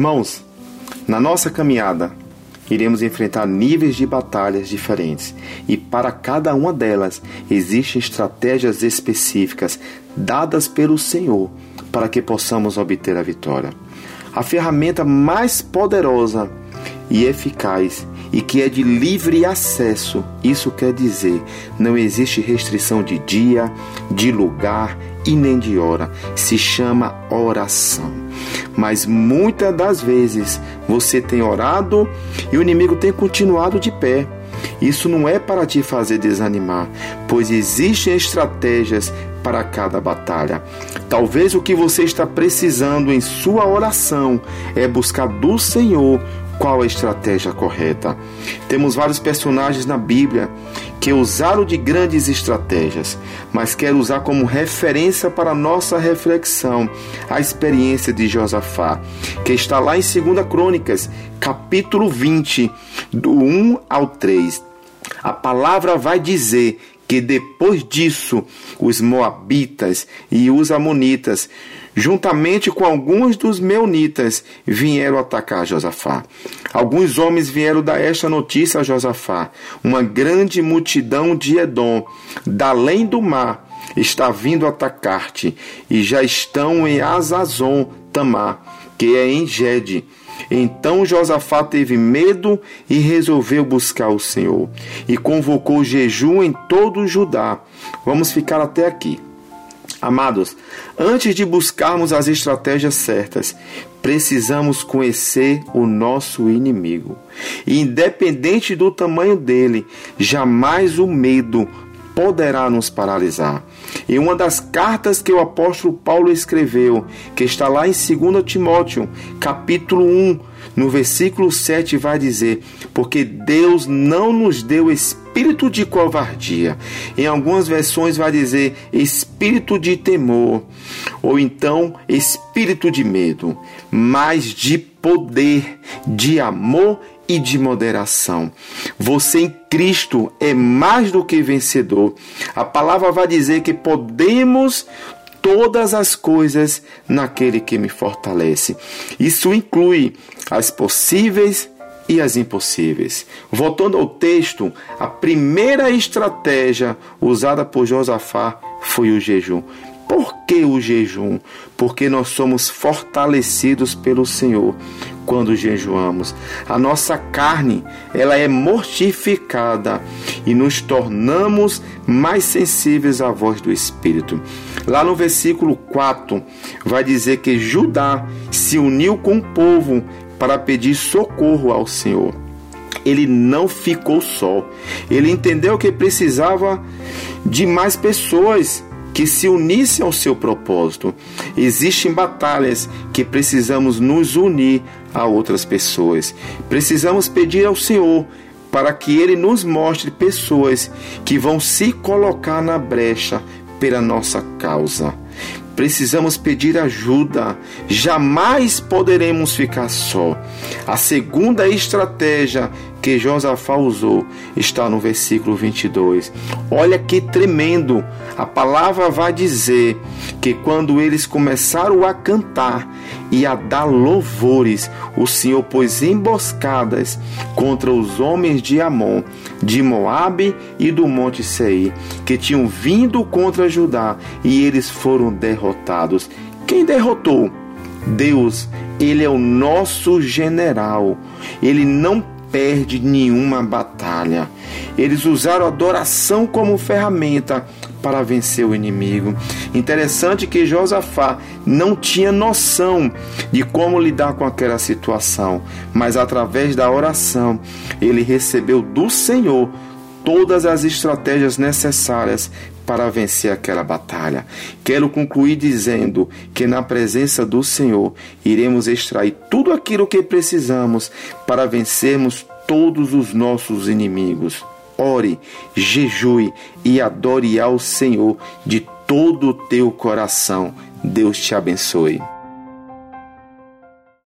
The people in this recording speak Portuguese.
Irmãos, na nossa caminhada, iremos enfrentar níveis de batalhas diferentes e para cada uma delas existem estratégias específicas dadas pelo Senhor para que possamos obter a vitória. A ferramenta mais poderosa e eficaz e que é de livre acesso. Isso quer dizer, não existe restrição de dia, de lugar e nem de hora. Se chama oração. Mas muitas das vezes você tem orado e o inimigo tem continuado de pé. Isso não é para te fazer desanimar, pois existem estratégias para cada batalha. Talvez o que você está precisando em sua oração é buscar do Senhor qual a estratégia correta. Temos vários personagens na Bíblia que usaram de grandes estratégias, mas quero usar como referência para nossa reflexão a experiência de Josafá, que está lá em 2 Crônicas, capítulo 20, do 1 ao 3. A palavra vai dizer que depois disso os moabitas e os amonitas, juntamente com alguns dos meunitas, vieram atacar Josafá. Alguns homens vieram dar esta notícia a Josafá: uma grande multidão de Edom, da além do mar, está vindo atacar-te, e já estão em Azazon Tamar, que é em Gede então Josafá teve medo e resolveu buscar o Senhor, e convocou jejum em todo o Judá. Vamos ficar até aqui. Amados, antes de buscarmos as estratégias certas, precisamos conhecer o nosso inimigo. E independente do tamanho dele, jamais o medo poderá nos paralisar. Em uma das cartas que o apóstolo Paulo escreveu, que está lá em 2 Timóteo, capítulo 1, no versículo 7, vai dizer: Porque Deus não nos deu espírito de covardia. Em algumas versões vai dizer espírito de temor, ou então espírito de medo, mas de poder, de amor e de moderação. Você em Cristo é mais do que vencedor. A palavra vai dizer que podemos todas as coisas naquele que me fortalece. Isso inclui as possíveis e as impossíveis. Voltando ao texto, a primeira estratégia usada por Josafá foi o jejum. Por que o jejum? Porque nós somos fortalecidos pelo Senhor quando jejuamos. A nossa carne, ela é mortificada e nos tornamos mais sensíveis à voz do Espírito. Lá no versículo 4 vai dizer que Judá se uniu com o povo para pedir socorro ao Senhor ele não ficou só. Ele entendeu que precisava de mais pessoas que se unissem ao seu propósito. Existem batalhas que precisamos nos unir a outras pessoas. Precisamos pedir ao Senhor para que Ele nos mostre pessoas que vão se colocar na brecha pela nossa causa. Precisamos pedir ajuda, jamais poderemos ficar só. A segunda estratégia que Josafá usou está no versículo 22. Olha que tremendo! A palavra vai dizer que quando eles começaram a cantar e a dar louvores, o Senhor pôs emboscadas contra os homens de Amon, de Moabe e do monte Seir, que tinham vindo contra Judá, e eles foram derrotados. Quem derrotou? Deus, ele é o nosso general. Ele não perde nenhuma batalha. Eles usaram a adoração como ferramenta para vencer o inimigo. Interessante que Josafá não tinha noção de como lidar com aquela situação, mas através da oração ele recebeu do Senhor todas as estratégias necessárias para vencer aquela batalha. Quero concluir dizendo que na presença do Senhor iremos extrair tudo aquilo que precisamos para vencermos todos os nossos inimigos. Ore, jejue e adore ao Senhor de todo o teu coração. Deus te abençoe.